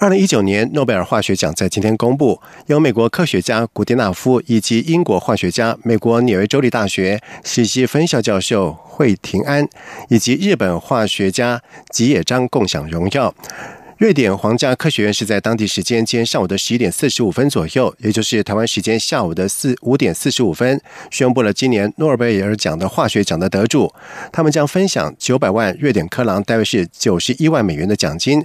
二零一九年诺贝尔化学奖在今天公布，由美国科学家古迪纳夫以及英国化学家、美国纽约州立大学西溪分校教授惠廷安以及日本化学家吉野章共享荣耀。瑞典皇家科学院是在当地时间今天上午的十一点四十五分左右，也就是台湾时间下午的四五点四十五分，宣布了今年诺贝尔奖的化学奖的得主。他们将分享九百万瑞典克朗，大约是九十一万美元的奖金。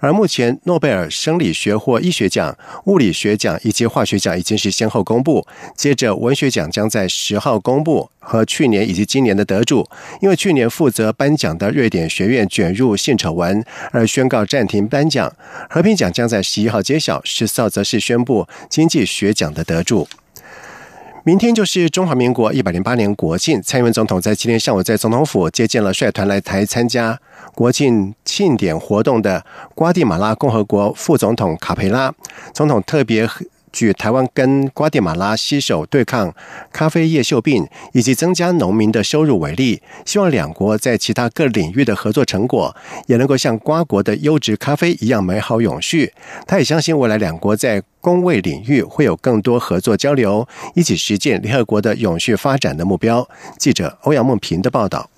而目前诺贝尔生理学或医学奖、物理学奖以及化学奖已经是先后公布，接着文学奖将在十号公布。和去年以及今年的得主，因为去年负责颁奖的瑞典学院卷入性丑闻而宣告暂停颁奖。和平奖将在十一号揭晓，十四号则是宣布经济学奖的得主。明天就是中华民国一百零八年国庆，蔡英文总统在今天上午在总统府接见了率团来台参加国庆庆典活动的瓜地马拉共和国副总统卡佩拉。总统特别。据台湾跟瓜地马拉携手对抗咖啡叶锈病以及增加农民的收入为例，希望两国在其他各领域的合作成果也能够像瓜国的优质咖啡一样美好永续。他也相信未来两国在工卫领域会有更多合作交流，一起实践联合国的永续发展的目标。记者欧阳梦平的报道。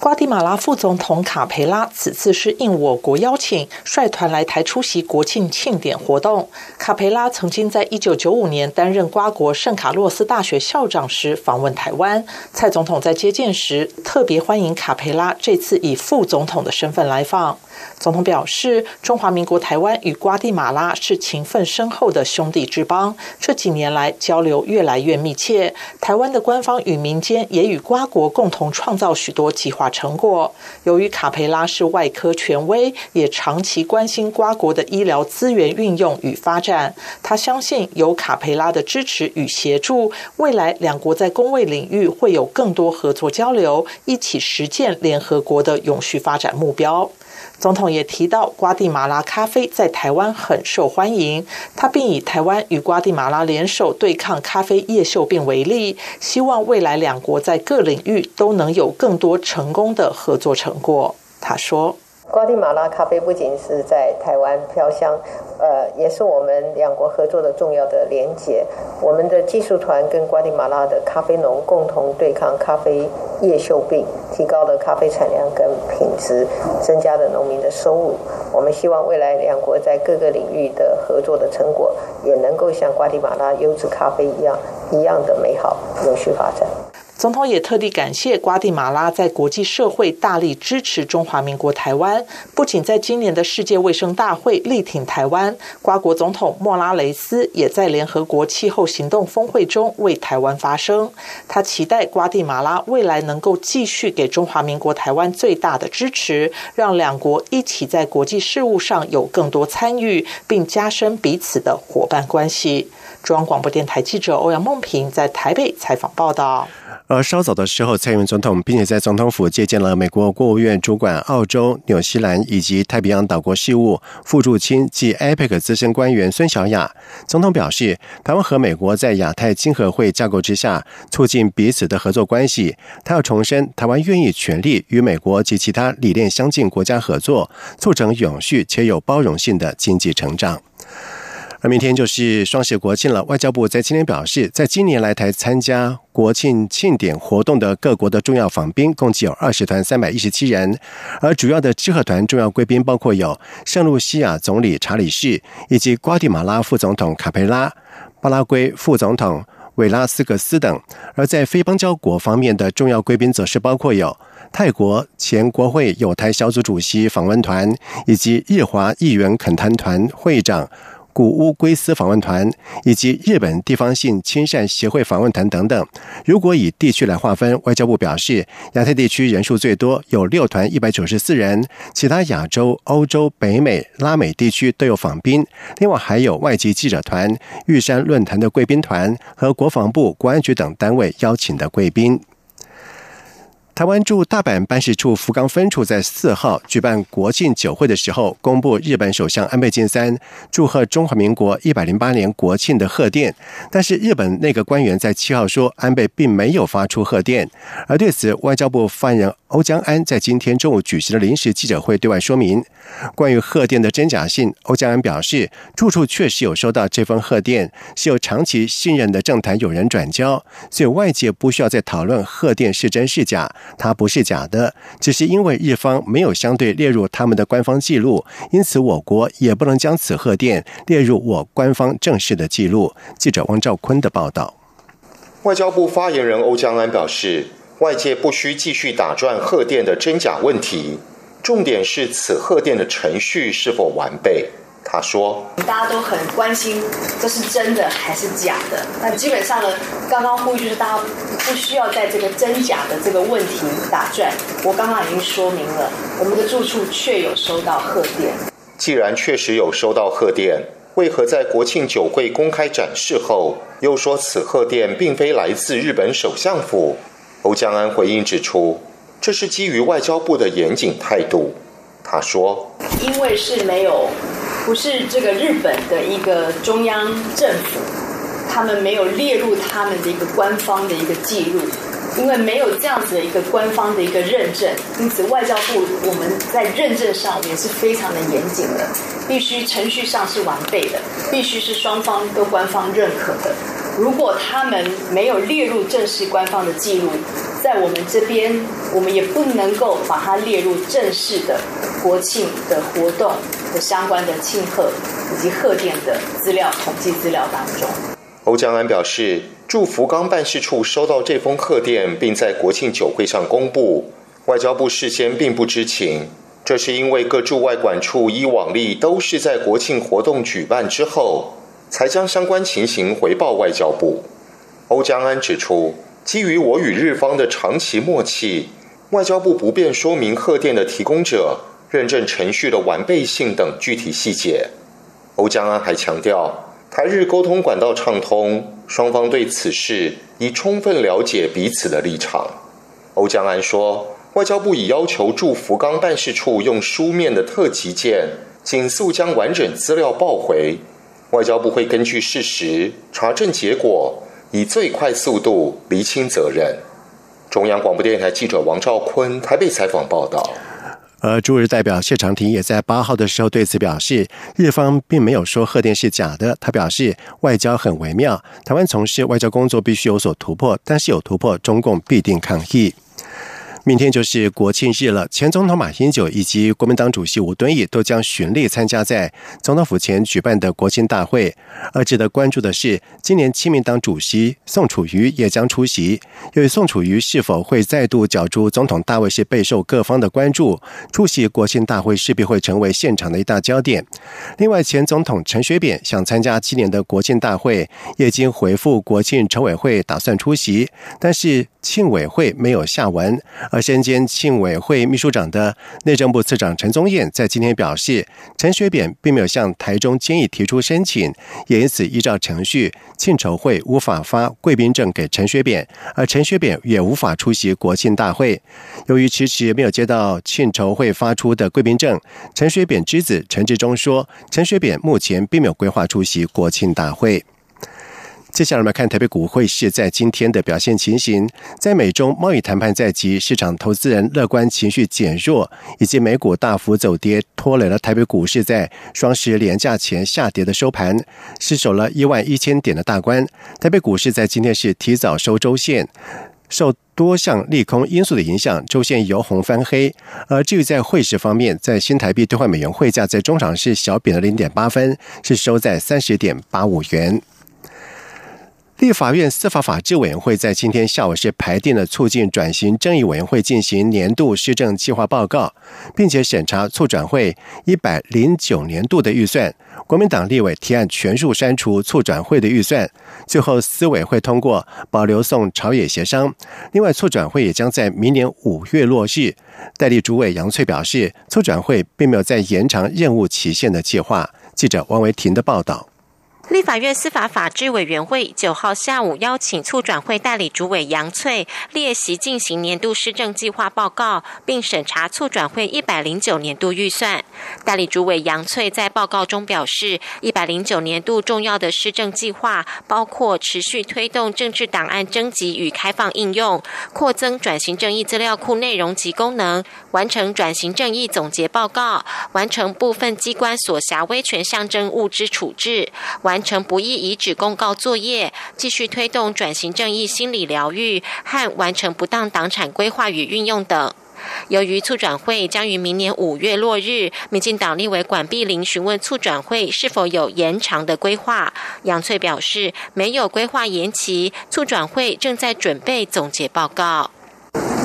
瓜地马拉副总统卡佩拉此次是应我国邀请，率团来台出席国庆庆典活动。卡佩拉曾经在一九九五年担任瓜国圣卡洛斯大学校长时访问台湾。蔡总统在接见时特别欢迎卡佩拉这次以副总统的身份来访。总统表示，中华民国台湾与瓜地马拉是情分深厚的兄弟之邦，这几年来交流越来越密切。台湾的官方与民间也与瓜国共同创造许多计划成果。由于卡培拉是外科权威，也长期关心瓜国的医疗资源运用与发展。他相信有卡培拉的支持与协助，未来两国在工卫领域会有更多合作交流，一起实践联合国的永续发展目标。总统也提到，瓜地马拉咖啡在台湾很受欢迎。他并以台湾与瓜地马拉联手对抗咖啡叶锈病为例，希望未来两国在各领域都能有更多成功的合作成果。他说。瓜地马拉咖啡不仅是在台湾飘香，呃，也是我们两国合作的重要的连结。我们的技术团跟瓜地马拉的咖啡农共同对抗咖啡叶锈病，提高了咖啡产量跟品质，增加了农民的收入。我们希望未来两国在各个领域的合作的成果，也能够像瓜地马拉优质咖啡一样，一样的美好永续发展。总统也特地感谢瓜地马拉在国际社会大力支持中华民国台湾，不仅在今年的世界卫生大会力挺台湾，瓜国总统莫拉雷斯也在联合国气候行动峰会中为台湾发声。他期待瓜地马拉未来能够继续给中华民国台湾最大的支持，让两国一起在国际事务上有更多参与，并加深彼此的伙伴关系。中央广播电台记者欧阳梦平在台北采访报道。而稍早的时候，蔡英文总统并且在总统府接见了美国国务院主管澳洲、纽西兰以及太平洋岛国事务副驻青及 APEC 资深官员孙小雅。总统表示，台湾和美国在亚太经合会架构之下，促进彼此的合作关系。他要重申，台湾愿意全力与美国及其他理念相近国家合作，促成永续且有包容性的经济成长。而明天就是双十国庆了。外交部在今天表示，在今年来台参加国庆庆典活动的各国的重要访宾共计有二十团三百一十七人，而主要的支贺团重要贵宾包括有圣露西亚总理查理士以及瓜地马拉副总统卡佩拉、巴拉圭副总统韦拉斯格斯等。而在非邦交国方面的重要贵宾则是包括有泰国前国会友台小组主席访问团以及日华议员恳谈团会长。古乌龟斯访问团以及日本地方性亲善协会访问团等等。如果以地区来划分，外交部表示，亚太地区人数最多，有六团一百九十四人；其他亚洲、欧洲、北美、拉美地区都有访宾。另外还有外籍记者团、玉山论坛的贵宾团和国防部、国安局等单位邀请的贵宾。台湾驻大阪办事处福冈分处在四号举办国庆酒会的时候，公布日本首相安倍晋三祝贺中华民国一百零八年国庆的贺电。但是日本内阁官员在七号说，安倍并没有发出贺电。而对此，外交部发言人欧江安在今天中午举行的临时记者会对外说明，关于贺电的真假性，欧江安表示，住处确实有收到这封贺电，是由长期信任的政坛友人转交，所以外界不需要再讨论贺电是真是假。它不是假的，只是因为日方没有相对列入他们的官方记录，因此我国也不能将此贺电列入我官方正式的记录。记者汪兆坤的报道。外交部发言人欧江安表示，外界不需继续打转贺电的真假问题，重点是此贺电的程序是否完备。他说：“大家都很关心这是真的还是假的。那基本上呢，刚刚呼吁就是大家不需要在这个真假的这个问题打转。我刚刚已经说明了，我们的住处确有收到贺电。既然确实有收到贺电，为何在国庆酒会公开展示后，又说此贺电并非来自日本首相府？”欧江安回应指出，这是基于外交部的严谨态度。他说：“因为是没有。”不是这个日本的一个中央政府，他们没有列入他们的一个官方的一个记录，因为没有这样子的一个官方的一个认证，因此外交部我们在认证上也是非常的严谨的，必须程序上是完备的，必须是双方都官方认可的。如果他们没有列入正式官方的记录，在我们这边，我们也不能够把它列入正式的国庆的活动。相关的庆贺以及贺电的资料统计资料当中，欧江安表示，驻福冈办事处收到这封贺电，并在国庆酒会上公布，外交部事先并不知情。这是因为各驻外管处依往例都是在国庆活动举办之后，才将相关情形回报外交部。欧江安指出，基于我与日方的长期默契，外交部不便说明贺电的提供者。认证程序的完备性等具体细节，欧江安还强调，台日沟通管道畅通，双方对此事已充分了解彼此的立场。欧江安说，外交部已要求驻福冈办事处用书面的特急件，紧速将完整资料报回，外交部会根据事实查证结果，以最快速度厘清责任。中央广播电台记者王兆坤台北采访报道。而驻日代表谢长廷也在八号的时候对此表示，日方并没有说贺电是假的。他表示，外交很微妙，台湾从事外交工作必须有所突破，但是有突破，中共必定抗议。明天就是国庆日了，前总统马英九以及国民党主席吴敦义都将巡例参加在总统府前举办的国庆大会。而值得关注的是，今年亲民党主席宋楚瑜也将出席。由于宋楚瑜是否会再度角逐总统大位是备受各方的关注，出席国庆大会势必会成为现场的一大焦点。另外，前总统陈水扁想参加今年的国庆大会，也经回复国庆筹委会打算出席，但是庆委会没有下文。而身兼庆委会秘书长的内政部次长陈宗彦在今天表示，陈水扁并没有向台中监议提出申请，也因此依照程序，庆筹会无法发贵宾证给陈水扁，而陈水扁也无法出席国庆大会。由于迟迟没有接到庆筹会发出的贵宾证，陈水扁之子陈志忠说，陈水扁目前并没有规划出席国庆大会。接下来我们看台北股汇市在今天的表现情形。在美中贸易谈判在即，市场投资人乐观情绪减弱，以及美股大幅走跌，拖累了台北股市在双十连假前下跌的收盘，失守了一万一千点的大关。台北股市在今天是提早收周线，受多项利空因素的影响，周线由红翻黑。而至于在汇市方面，在新台币兑换美元汇价在中场是小贬了零点八分，是收在三十点八五元。立法院司法法制委员会在今天下午是排定了促进转型正义委员会进行年度施政计划报告，并且审查促转会一百零九年度的预算。国民党立委提案全数删除促转会的预算，最后司委会通过保留送朝野协商。另外，促转会也将在明年五月落日。代理主委杨翠表示，促转会并没有在延长任务期限的计划。记者王维婷的报道。立法院司法法制委员会九号下午邀请促转会代理主委杨翠列席进行年度施政计划报告，并审查促转会一百零九年度预算。代理主委杨翠在报告中表示，一百零九年度重要的施政计划包括持续推动政治档案征集与开放应用，扩增转型正义资料库内容及功能，完成转型正义总结报告，完成部分机关所辖威权象征物之处置，完。完成不易遗址公告作业，继续推动转型正义心理疗愈和完成不当党产规划与运用等。由于促转会将于明年五月落日，民进党立委管碧玲询问促转会是否有延长的规划，杨翠表示没有规划延期，促转会正在准备总结报告。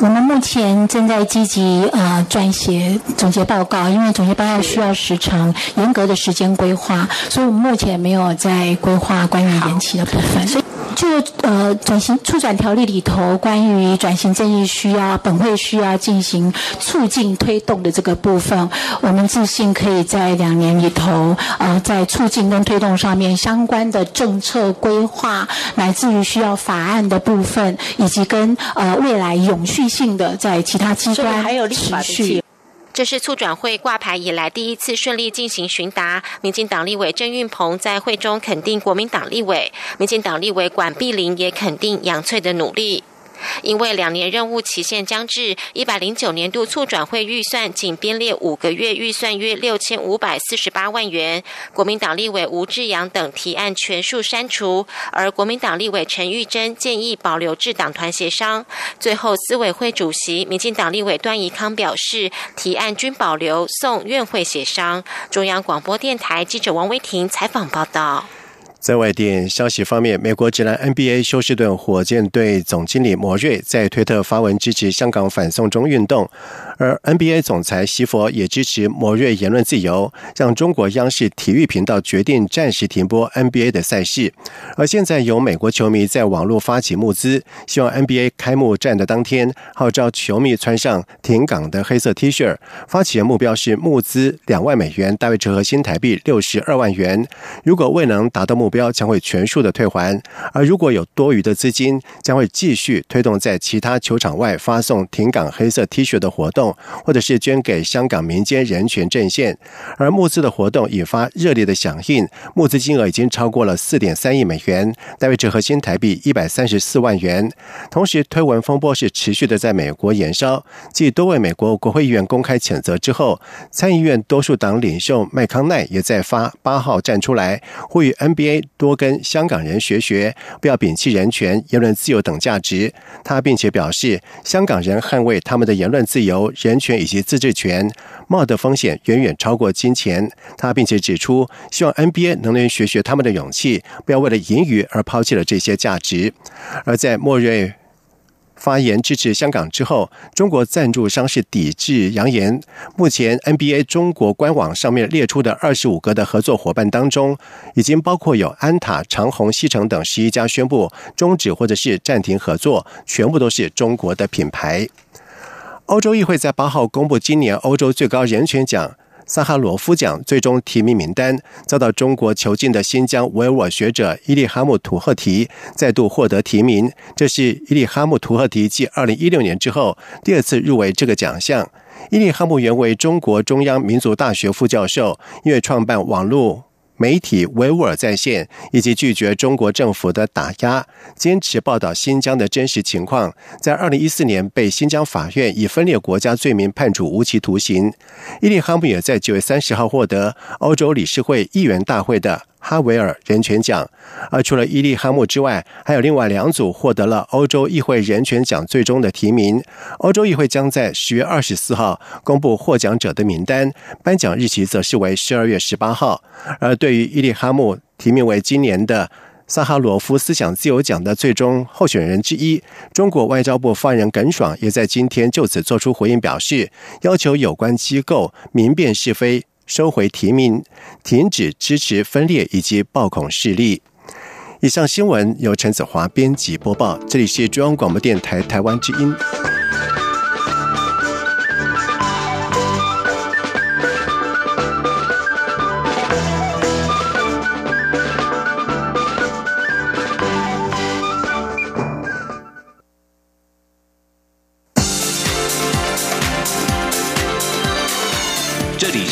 我们目前正在积极啊撰写总结报告，因为总结报告需要时长、严格的时间规划，所以我们目前没有在规划关于延期的部分。就呃转型促转条例里头关于转型正义需要本会需要进行促进推动的这个部分，我们自信可以在两年里头呃在促进跟推动上面相关的政策规划，乃至于需要法案的部分，以及跟呃未来永续性的在其他机关持续。这是促转会挂牌以来第一次顺利进行询答。民进党立委郑运鹏在会中肯定国民党立委，民进党立委管碧玲也肯定杨翠的努力。因为两年任务期限将至，一百零九年度促转会预算仅编列五个月预算约六千五百四十八万元，国民党立委吴志阳等提案全数删除，而国民党立委陈玉珍建议保留至党团协商。最后，司委会主席民进党立委段宜康表示，提案均保留，送院会协商。中央广播电台记者王威婷采访报道。在外电消息方面，美国职篮 NBA 休斯顿火箭队总经理莫瑞在推特发文支持香港反送中运动，而 NBA 总裁席佛也支持莫瑞言论自由，让中国央视体育频道决定暂时停播 NBA 的赛事。而现在有美国球迷在网络发起募资，希望 NBA 开幕战的当天号召球迷穿上停港的黑色 T 恤。发起的目标是募资两万美元，大约折合新台币六十二万元。如果未能达到目，目标将会全数的退还，而如果有多余的资金，将会继续推动在其他球场外发送停港黑色 T 恤的活动，或者是捐给香港民间人权阵线。而募资的活动引发热烈的响应，募资金额已经超过了四点三亿美元，大约折合新台币一百三十四万元。同时，推文风波是持续的在美国延烧，继多位美国国会议员公开谴责之后，参议院多数党领袖麦康奈也在发八号站出来呼吁 NBA。多跟香港人学学，不要摒弃人权、言论自由等价值。他并且表示，香港人捍卫他们的言论自由、人权以及自治权，冒的风险远远超过金钱。他并且指出，希望 NBA 能能学学他们的勇气，不要为了盈余而抛弃了这些价值。而在莫瑞。发言支持香港之后，中国赞助商是抵制扬言。目前 NBA 中国官网上面列出的二十五个的合作伙伴当中，已经包括有安踏、长虹、西城等十一家宣布终止或者是暂停合作，全部都是中国的品牌。欧洲议会在八号公布今年欧洲最高人权奖。萨哈罗夫奖最终提名名单遭到中国囚禁的新疆维吾尔学者伊利哈木图赫提再度获得提名，这是伊利哈木图赫提继二零一六年之后第二次入围这个奖项。伊利哈木原为中国中央民族大学副教授，因为创办网络。媒体维吾尔在线以及拒绝中国政府的打压，坚持报道新疆的真实情况，在二零一四年被新疆法院以分裂国家罪名判处无期徒刑。伊利哈姆也在九月三十号获得欧洲理事会议员大会的。哈维尔人权奖，而除了伊利哈木之外，还有另外两组获得了欧洲议会人权奖最终的提名。欧洲议会将在十月二十四号公布获奖者的名单，颁奖日期则是为十二月十八号。而对于伊利哈木提名为今年的萨哈罗夫思想自由奖的最终候选人之一，中国外交部发言人耿爽也在今天就此作出回应，表示要求有关机构明辨是非。收回提名，停止支持分裂以及暴恐势力。以上新闻由陈子华编辑播报，这里是中央广播电台台湾之音。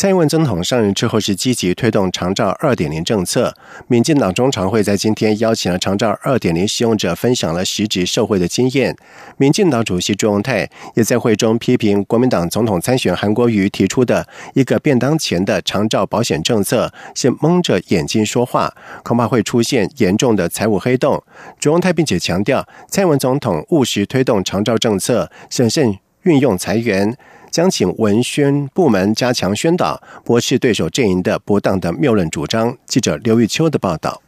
蔡英文总统上任之后是积极推动长照二点零政策。民进党中常会在今天邀请了长照二点零使用者分享了实质受惠的经验。民进党主席朱荣泰也在会中批评国民党总统参选韩国瑜提出的一个便当前的长照保险政策是蒙着眼睛说话，恐怕会出现严重的财务黑洞。朱荣泰并且强调，蔡英文总统务实推动长照政策，审慎运用裁员。将请文宣部门加强宣导，驳斥对手阵营的不当的谬论主张。记者刘玉秋的报道。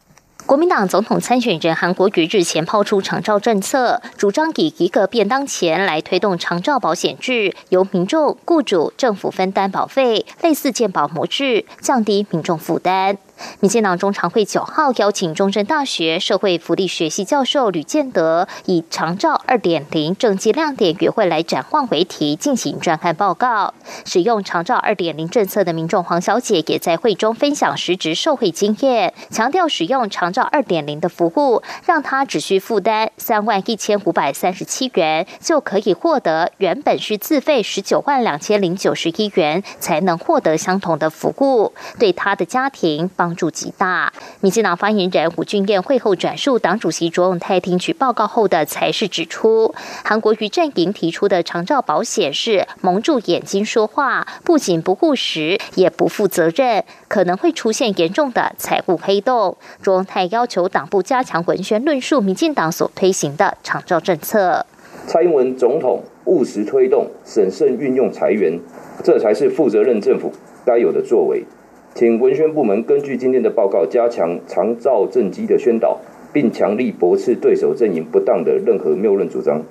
国民党总统参选人韩国瑜日前抛出长照政策，主张以一个便当钱来推动长照保险制，由民众、雇主、政府分担保费，类似健保模式，降低民众负担。民进党中常会九号邀请中正大学社会福利学系教授吕建德，以“长照二点零政绩亮点与会来展望”为题进行专案报告。使用长照二点零政策的民众黄小姐也在会中分享实职受惠经验，强调使用长照二点零的服务，让她只需负担三万一千五百三十七元，就可以获得原本需自费十九万两千零九十一元才能获得相同的服务，对她的家庭。帮助极大。民进党发言人吴俊彦会后转述党主席卓永泰听取报告后的才是指出，韩国瑜阵营提出的长照保险是蒙住眼睛说话，不仅不务实，也不负责任，可能会出现严重的财务黑洞。卓永泰要求党部加强文宣论述民进党所推行的长照政策。蔡英文总统务实推动、审慎运用裁员，这才是负责任政府该有的作为。请文宣部门根据今天的报告，加强长照政绩的宣导，并强力驳斥对手阵营不当的任何谬论主张。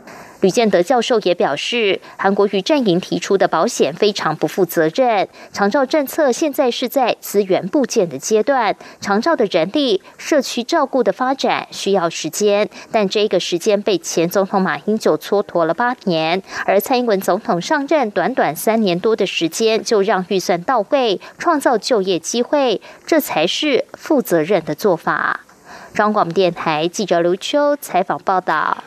吕建德教授也表示，韩国瑜阵营提出的保险非常不负责任。长照政策现在是在资源部件的阶段，长照的人力、社区照顾的发展需要时间，但这个时间被前总统马英九蹉跎了八年，而蔡英文总统上任短短三年多的时间就让预算到位，创造就业机会，这才是负责任的做法。中广电台记者刘秋采访报道。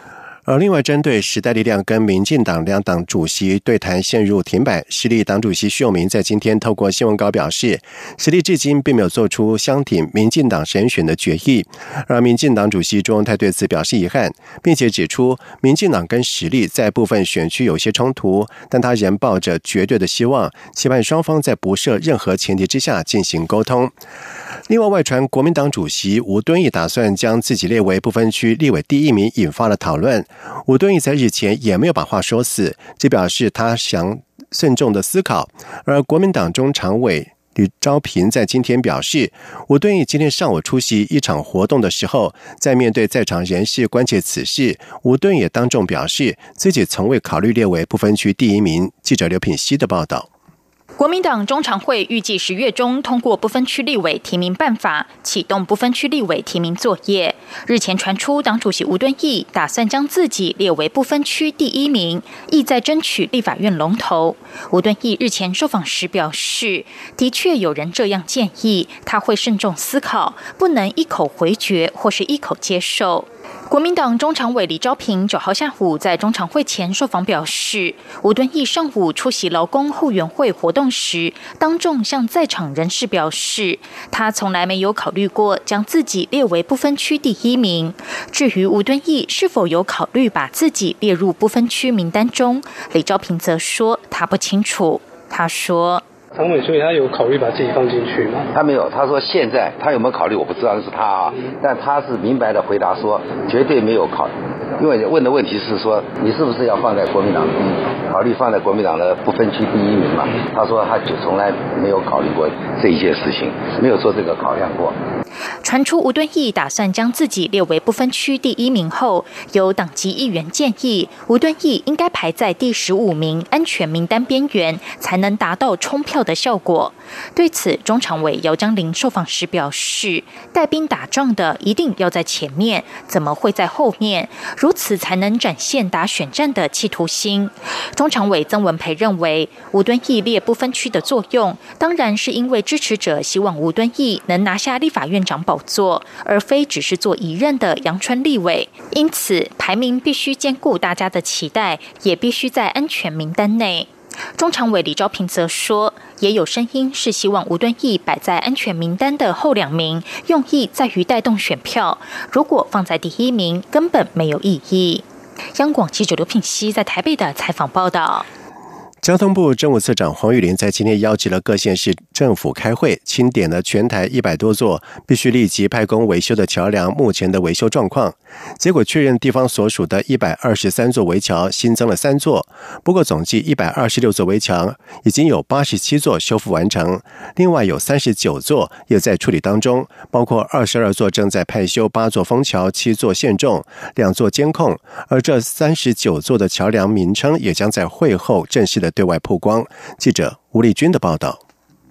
而另外，针对时代力量跟民进党两党主席对谈陷入停摆，实力党主席徐永明在今天透过新闻稿表示，实力至今并没有做出相挺民进党人选的决议。而民进党主席朱荣泰对此表示遗憾，并且指出，民进党跟实力在部分选区有些冲突，但他仍抱着绝对的希望，期盼双方在不设任何前提之下进行沟通。另外，外传国民党主席吴敦义打算将自己列为不分区立委第一名，引发了讨论。吴敦义在日前也没有把话说死，这表示他想慎重的思考。而国民党中常委吕昭平在今天表示，吴敦义今天上午出席一场活动的时候，在面对在场人士关切此事，吴敦也当众表示自己从未考虑列为不分区第一名。记者刘品希的报道。国民党中常会预计十月中通过不分区立委提名办法，启动不分区立委提名作业。日前传出，党主席吴敦义打算将自己列为不分区第一名，意在争取立法院龙头。吴敦义日前受访时表示，的确有人这样建议，他会慎重思考，不能一口回绝或是一口接受。国民党中常委李昭平九号下午在中常会前受访表示，吴敦义上午出席劳工后援会活动时，当众向在场人士表示，他从来没有考虑过将自己列为不分区第一名。至于吴敦义是否有考虑把自己列入不分区名单中，李昭平则说他不清楚。他说。唐美，所以他有考虑把自己放进去吗？他没有，他说现在他有没有考虑，我不知道，那是他啊。但他是明白的回答说，绝对没有考，因为问的问题是说，你是不是要放在国民党，考虑放在国民党的不分区第一名嘛？他说他就从来没有考虑过这一件事情，没有做这个考量过。传出吴敦义打算将自己列为不分区第一名后，有党籍议员建议吴敦义应该排在第十五名安全名单边缘，才能达到冲票的效果。对此，中常委姚江林受访时表示：“带兵打仗的一定要在前面，怎么会在后面？如此才能展现打选战的企图心。”中常委曾文培认为，吴敦义列不分区的作用，当然是因为支持者希望吴敦义能拿下立法院长宝座，而非只是做一任的阳春立委。因此，排名必须兼顾大家的期待，也必须在安全名单内。中常委李昭平则说，也有声音是希望吴敦义摆在安全名单的后两名，用意在于带动选票。如果放在第一名，根本没有意义。央广记者刘品熙在台北的采访报道。交通部政务次长黄玉玲在今天邀集了各县市政府开会，清点了全台一百多座必须立即派工维修的桥梁目前的维修状况。结果确认，地方所属的一百二十三座围桥新增了三座，不过总计一百二十六座围墙已经有八十七座修复完成，另外有三十九座也在处理当中，包括二十二座正在派修，八座封桥，七座限重，两座监控。而这三十九座的桥梁名称也将在会后正式的。对外曝光。记者吴丽君的报道。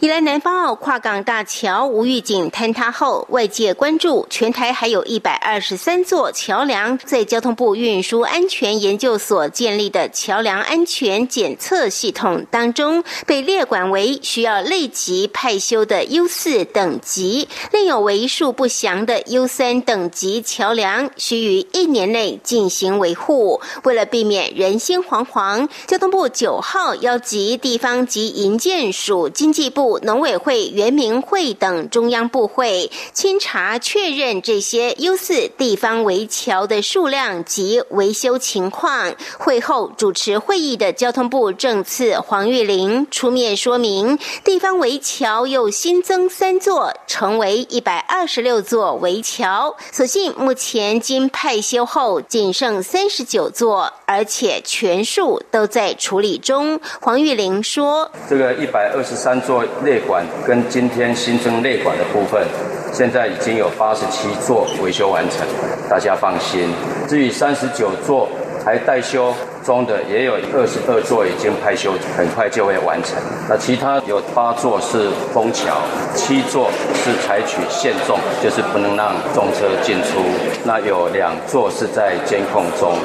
宜兰南方澳跨港大桥无预警坍塌后，外界关注全台还有一百二十三座桥梁，在交通部运输安全研究所建立的桥梁安全检测系统当中，被列管为需要立即派修的 U 四等级，另有为数不详的 U 三等级桥梁需于一年内进行维护。为了避免人心惶惶，交通部九号邀集地方及营建署、经济部。农委会、原民会等中央部会清查确认这些优四地方围桥的数量及维修情况。会后主持会议的交通部政次黄玉玲出面说明，地方围桥又新增三座，成为一百二十六座围桥。所幸目前经派修后仅剩三十九座，而且全数都在处理中。黄玉玲说：“这个一百二十三座。”内管跟今天新增内管的部分，现在已经有八十七座维修完成，大家放心。至于三十九座还待修中的，也有二十二座已经派修，很快就会完成。那其他有八座是封桥，七座是采取限重，就是不能让重车进出。那有两座是在监控中，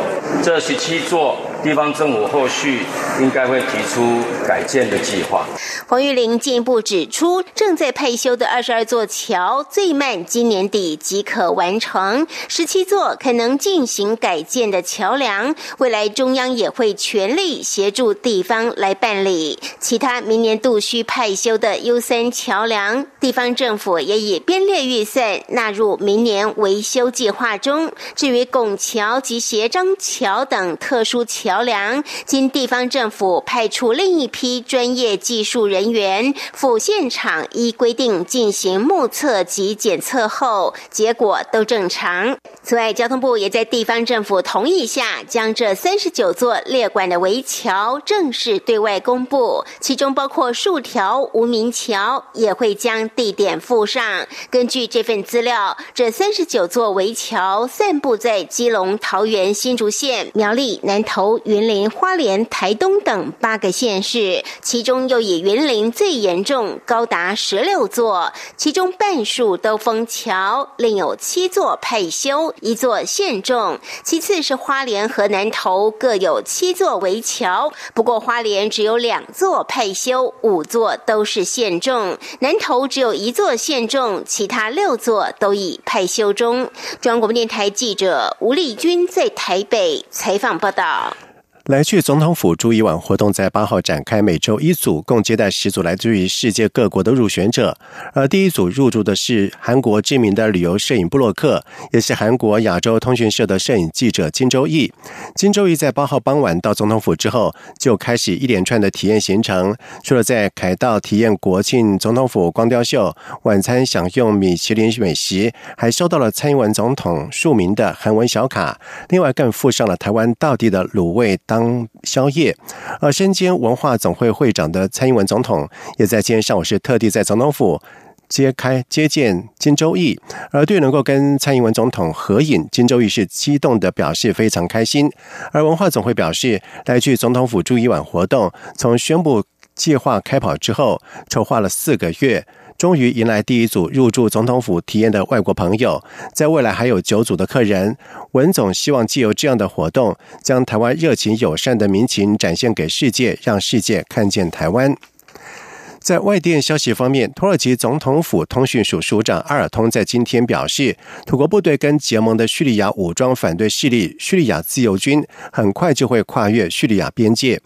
这十七座。地方政府后续应该会提出改建的计划。黄玉玲进一步指出，正在配修的二十二座桥，最慢今年底即可完成；十七座可能进行改建的桥梁，未来中央也会全力协助地方来办理。其他明年度需派修的 U 三桥梁，地方政府也已编列预算纳入明年维修计划中。至于拱桥及斜张桥等特殊桥，桥梁经地方政府派出另一批专业技术人员赴现场，依规定进行目测及检测后，结果都正常。此外，交通部也在地方政府同意下，将这三十九座列管的围桥正式对外公布，其中包括数条无名桥，也会将地点附上。根据这份资料，这三十九座围桥散布在基隆、桃园、新竹县、苗栗、南投。云林、花莲、台东等八个县市，其中又以云林最严重，高达十六座，其中半数都封桥，另有七座配修，一座现重。其次是花莲和南投各有七座围桥，不过花莲只有两座配修，五座都是现重；南投只有一座现重，其他六座都已配修中。中央广播电台记者吴丽君在台北采访报道。来去总统府住一晚活动在八号展开，每周一组，共接待十组来自于世界各国的入选者。而第一组入住的是韩国知名的旅游摄影布洛克，也是韩国亚洲通讯社的摄影记者金周义。金周义在八号傍晚到总统府之后，就开始一连串的体验行程，除了在凯道体验国庆总统府光雕秀，晚餐享用米其林美食，还收到了蔡英文总统署名的韩文小卡，另外更附上了台湾道地的卤味当。当宵夜，而身兼文化总会会长的蔡英文总统，也在今天上午是特地在总统府揭开接见金周义，而对能够跟蔡英文总统合影，金周义是激动的表示非常开心。而文化总会表示，来去总统府住一晚活动，从宣布计划开跑之后，筹划了四个月。终于迎来第一组入住总统府体验的外国朋友，在未来还有九组的客人。文总希望借由这样的活动，将台湾热情友善的民情展现给世界，让世界看见台湾。在外电消息方面，土耳其总统府通讯署署长阿尔通在今天表示，土国部队跟结盟的叙利亚武装反对势力叙利亚自由军很快就会跨越叙利亚边界。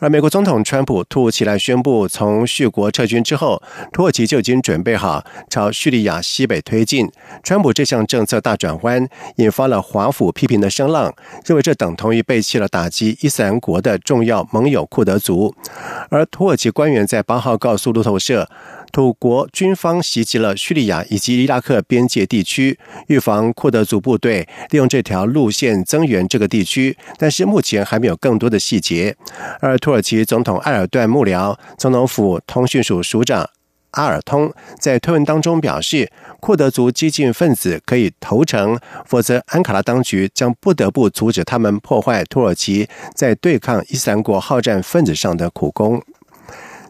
而美国总统川普突如其来宣布从叙国撤军之后，土耳其就已经准备好朝叙利亚西北推进。川普这项政策大转弯，引发了华府批评的声浪，认为这等同于背弃了打击伊斯兰国的重要盟友库德族。而土耳其官员在八号告。诉路透社，土国军方袭击了叙利亚以及伊拉克边界地区，预防库德族部队利用这条路线增援这个地区，但是目前还没有更多的细节。而土耳其总统埃尔段幕僚、总统府通讯署署长阿尔通在推文当中表示，库德族激进分子可以投诚，否则安卡拉当局将不得不阻止他们破坏土耳其在对抗伊斯兰国好战分子上的苦功。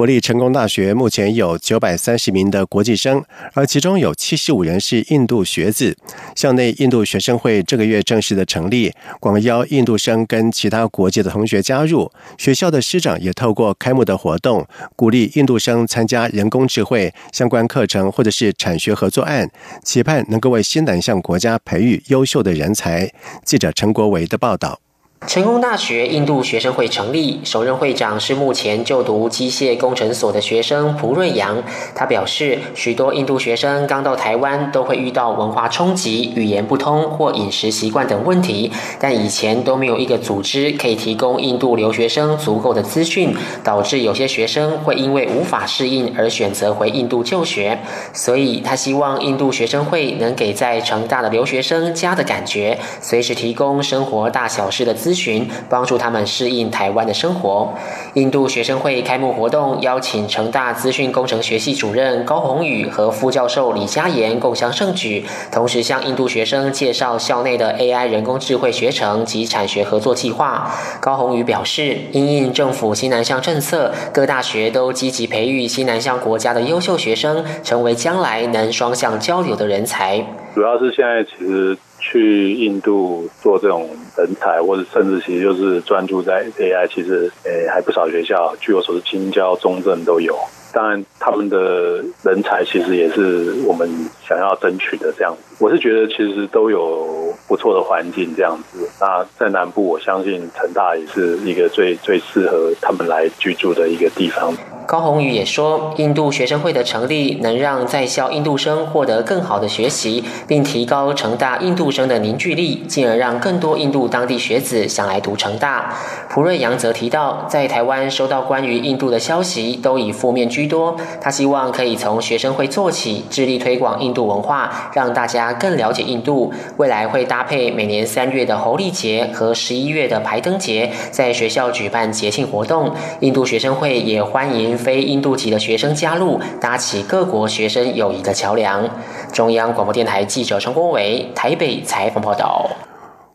国立成功大学目前有九百三十名的国际生，而其中有七十五人是印度学子。校内印度学生会这个月正式的成立，广邀印度生跟其他国际的同学加入。学校的师长也透过开幕的活动，鼓励印度生参加人工智慧相关课程或者是产学合作案，期盼能够为新南向国家培育优秀的人才。记者陈国维的报道。成功大学印度学生会成立，首任会长是目前就读机械工程所的学生蒲瑞阳。他表示，许多印度学生刚到台湾都会遇到文化冲击、语言不通或饮食习惯等问题，但以前都没有一个组织可以提供印度留学生足够的资讯，导致有些学生会因为无法适应而选择回印度就学。所以他希望印度学生会能给在成大的留学生家的感觉，随时提供生活大小事的资。咨询帮助他们适应台湾的生活。印度学生会开幕活动邀请成大资讯工程学系主任高宏宇和副教授李嘉言共襄盛举，同时向印度学生介绍校内的 AI 人工智慧学程及产学合作计划。高宏宇表示，因应政府新南向政策，各大学都积极培育新南向国家的优秀学生，成为将来能双向交流的人才。主要是现在其实。去印度做这种人才，或者甚至其实就是专注在 AI，其实诶还不少学校，据我所知，青交、中正都有。当然，他们的人才其实也是我们想要争取的这样子。我是觉得其实都有不错的环境这样子。那在南部，我相信成大也是一个最最适合他们来居住的一个地方。高宏宇也说，印度学生会的成立能让在校印度生获得更好的学习，并提高成大印度生的凝聚力，进而让更多印度当地学子想来读成大。蒲瑞阳则提到，在台湾收到关于印度的消息都以负面居多，他希望可以从学生会做起，致力推广印度文化，让大家更了解印度。未来会搭配每年三月的猴历节和十一月的排灯节，在学校举办节庆活动。印度学生会也欢迎。非印度籍的学生加入，搭起各国学生友谊的桥梁。中央广播电台记者陈国伟台北采访报道。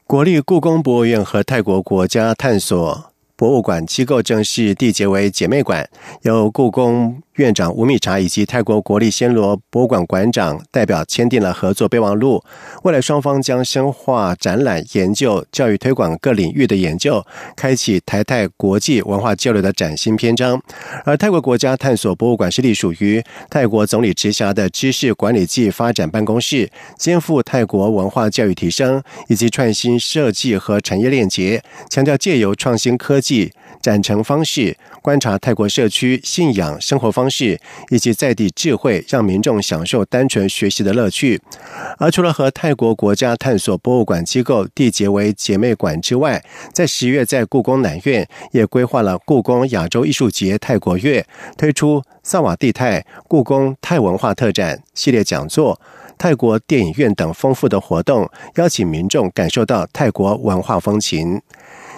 国立故宫博物院和泰国国家探索博物馆机构正式缔结为姐妹馆，由故宫。院长吴米查以及泰国国立暹罗博物馆馆长代表签订了合作备忘录。未来双方将深化展览、研究、教育推广各领域的研究，开启台泰国际文化交流的崭新篇章。而泰国国家探索博物馆是隶属于泰国总理直辖的知识管理暨发展办公室，肩负泰国文化教育提升以及创新设计和产业链接，强调借由创新科技。展陈方式，观察泰国社区信仰生活方式以及在地智慧，让民众享受单纯学习的乐趣。而除了和泰国国家探索博物馆机构缔结为姐妹馆之外，在十月在故宫南院也规划了故宫亚洲艺术节泰国月，推出萨瓦蒂泰故宫泰文化特展系列讲座、泰国电影院等丰富的活动，邀请民众感受到泰国文化风情。